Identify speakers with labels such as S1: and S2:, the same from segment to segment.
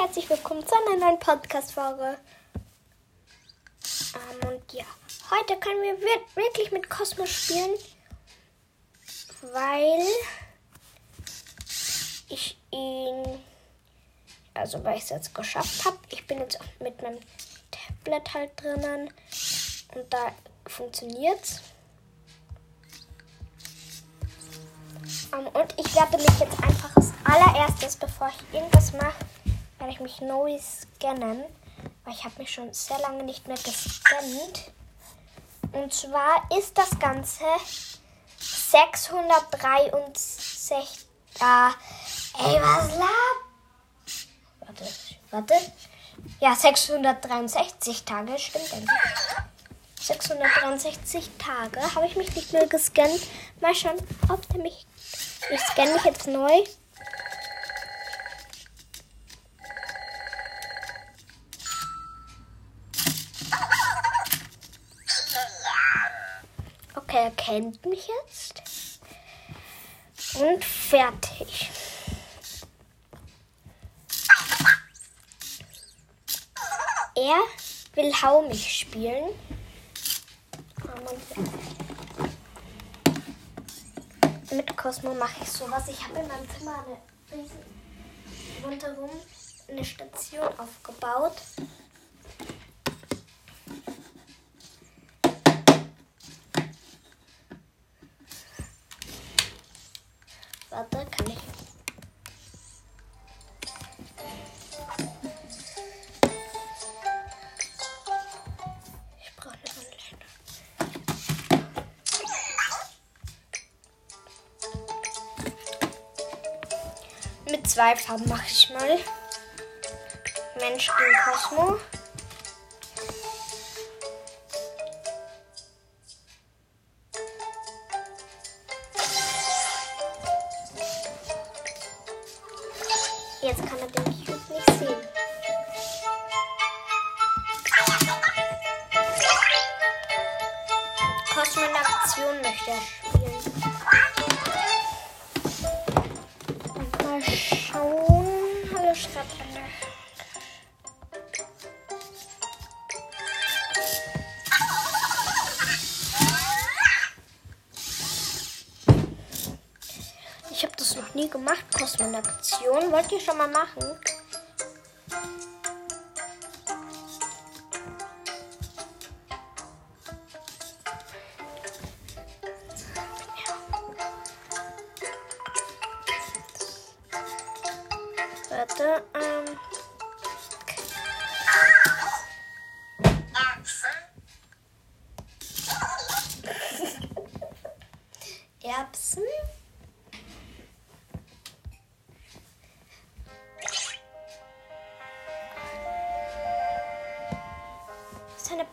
S1: herzlich willkommen zu einer neuen Podcast-Folge. Ähm, und ja, heute können wir wirklich mit Cosmo spielen, weil ich ihn, also weil ich es jetzt geschafft habe. Ich bin jetzt auch mit meinem Tablet halt drinnen und da funktioniert's. Ähm, und ich werde mich jetzt einfach als allererstes, bevor ich irgendwas mache, werde ich mich neu scannen. Weil ich habe mich schon sehr lange nicht mehr gescannt. Und zwar ist das Ganze 663. Ah, ey, was lab? Warte, warte. Ja, 663 Tage, stimmt denn? 663 Tage habe ich mich nicht mehr gescannt. Mal schauen, ob der mich ich scanne mich jetzt neu. Er kennt mich jetzt. Und fertig. Er will Hau mich spielen. mit Cosmo mache ich sowas. Ich habe in meinem Zimmer eine riesen rundherum eine Station aufgebaut. Warte, kann ich Mit zwei Farben mache ich mal. Mensch gegen Cosmo. Jetzt kann er den Cube nicht sehen. Cosmo in Aktion möchte er Stadtende. Ich gemacht, Kosmonaktion. Wollt ihr schon mal machen? Warte, ähm. Erbsen.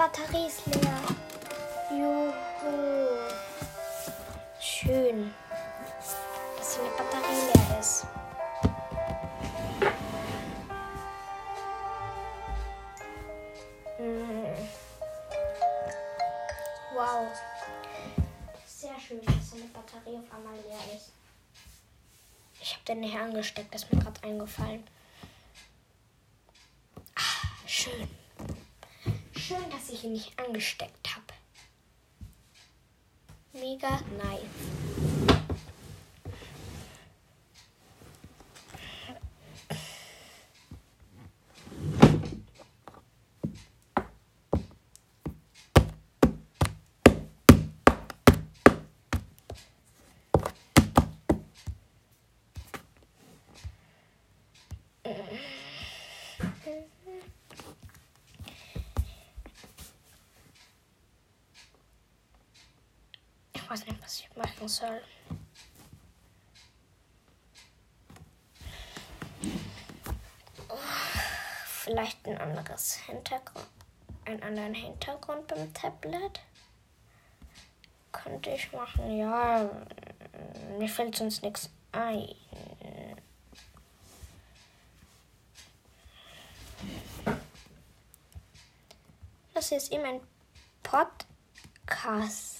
S1: Batterie ist leer. Juhu. Schön, dass seine Batterie leer ist. Wow. Sehr schön, dass seine Batterie auf einmal leer ist. Ich habe den hier angesteckt, das ist mir gerade eingefallen. Ah, schön. Schön, dass ich ihn nicht angesteckt habe. Mega nice. Ich weiß nicht, was ich machen soll. vielleicht ein anderes Hintergrund, einen anderen Hintergrund beim Tablet. Könnte ich machen, ja. Mir fällt sonst nichts ein. Das ist eben ein Podcast-Tablet.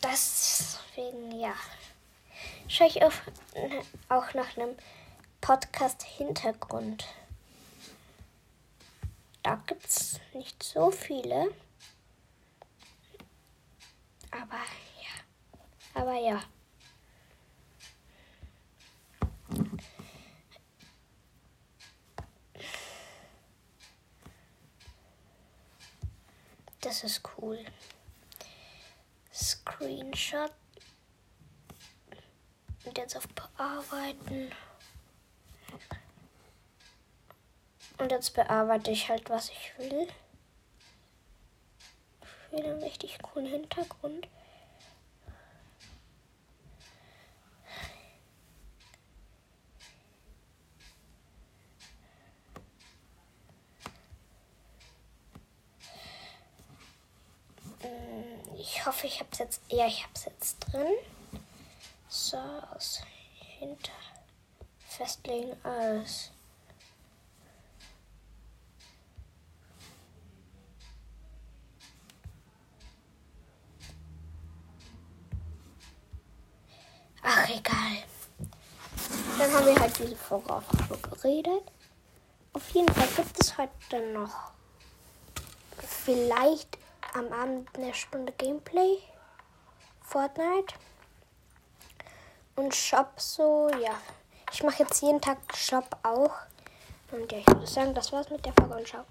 S1: Das deswegen, ja. Schaue ich auf, auch nach einem Podcast-Hintergrund. Da gibt es nicht so viele. Aber ja. Aber ja. Das ist cool. Screenshot. Und jetzt auf Bearbeiten. Und jetzt bearbeite ich halt, was ich will. Für einen richtig coolen Hintergrund. Ich hoffe, ich habe es jetzt. Ja, ich habe es jetzt drin. So, aus hinter festlegen alles. Ach, egal. Dann haben wir halt diese Folge auch schon geredet. Auf jeden Fall gibt es heute noch vielleicht am Abend eine Stunde Gameplay. Fortnite. Und Shop so, ja. Ich mache jetzt jeden Tag Shop auch. Und ja, ich würde sagen, das war's mit der Folge und ciao.